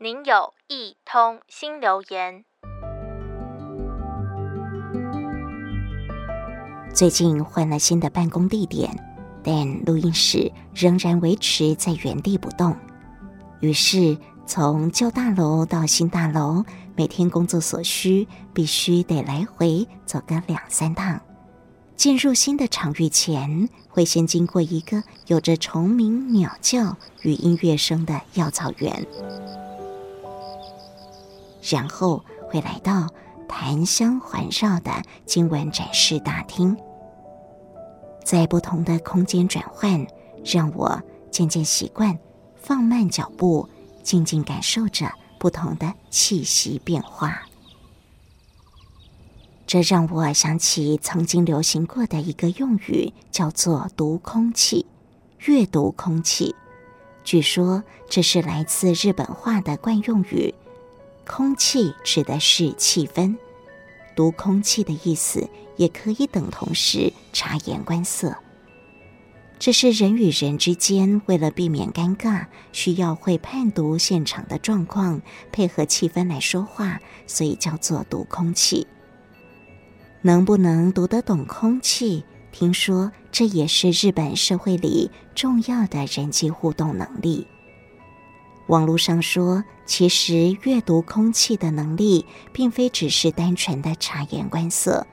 您有一通新留言。最近换了新的办公地点，但录音室仍然维持在原地不动。于是从旧大楼到新大楼，每天工作所需，必须得来回走个两三趟。进入新的场域前，会先经过一个有着虫鸣、鸟叫与音乐声的药草园。然后会来到檀香环绕的经文展示大厅，在不同的空间转换，让我渐渐习惯放慢脚步，静静感受着不同的气息变化。这让我想起曾经流行过的一个用语，叫做“读空气”，阅读空气。据说这是来自日本话的惯用语。空气指的是气氛，读空气的意思也可以等同是察言观色。这是人与人之间为了避免尴尬，需要会判读现场的状况，配合气氛来说话，所以叫做读空气。能不能读得懂空气？听说这也是日本社会里重要的人际互动能力。网络上说，其实阅读空气的能力，并非只是单纯的察言观色，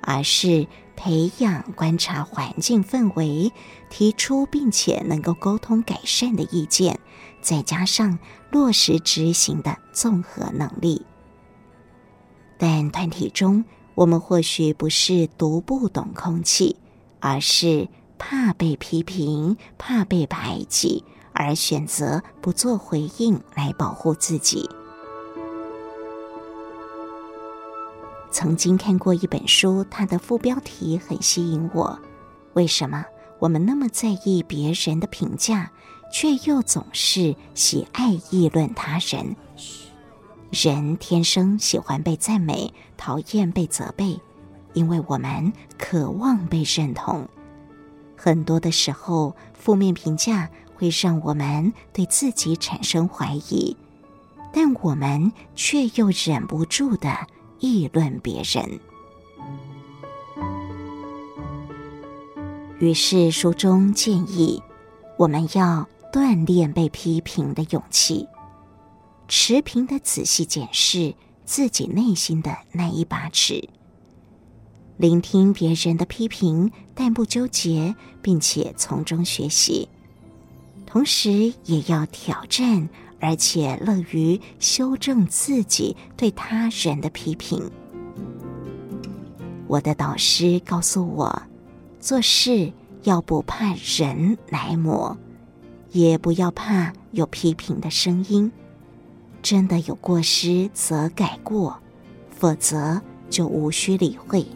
而是培养观察环境氛围、提出并且能够沟通改善的意见，再加上落实执行的综合能力。但团体中，我们或许不是读不懂空气，而是怕被批评，怕被排挤。而选择不做回应来保护自己。曾经看过一本书，它的副标题很吸引我。为什么我们那么在意别人的评价，却又总是喜爱议论他人？人天生喜欢被赞美，讨厌被责备，因为我们渴望被认同。很多的时候，负面评价。会让我们对自己产生怀疑，但我们却又忍不住的议论别人。于是书中建议，我们要锻炼被批评的勇气，持平的仔细检视自己内心的那一把尺，聆听别人的批评，但不纠结，并且从中学习。同时也要挑战，而且乐于修正自己对他人的批评。我的导师告诉我，做事要不怕人来磨，也不要怕有批评的声音。真的有过失则改过，否则就无需理会。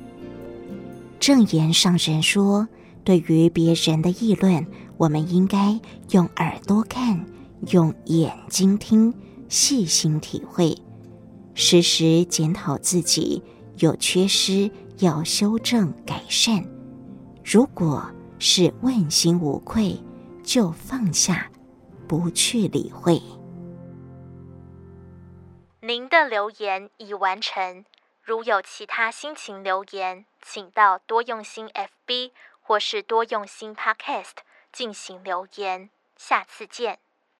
正言上人说，对于别人的议论，我们应该用耳朵看，用眼睛听，细心体会，时时检讨自己，有缺失要修正改善。如果是问心无愧，就放下，不去理会。您的留言已完成。如有其他心情留言，请到多用心 FB 或是多用心 Podcast。进行留言，下次见。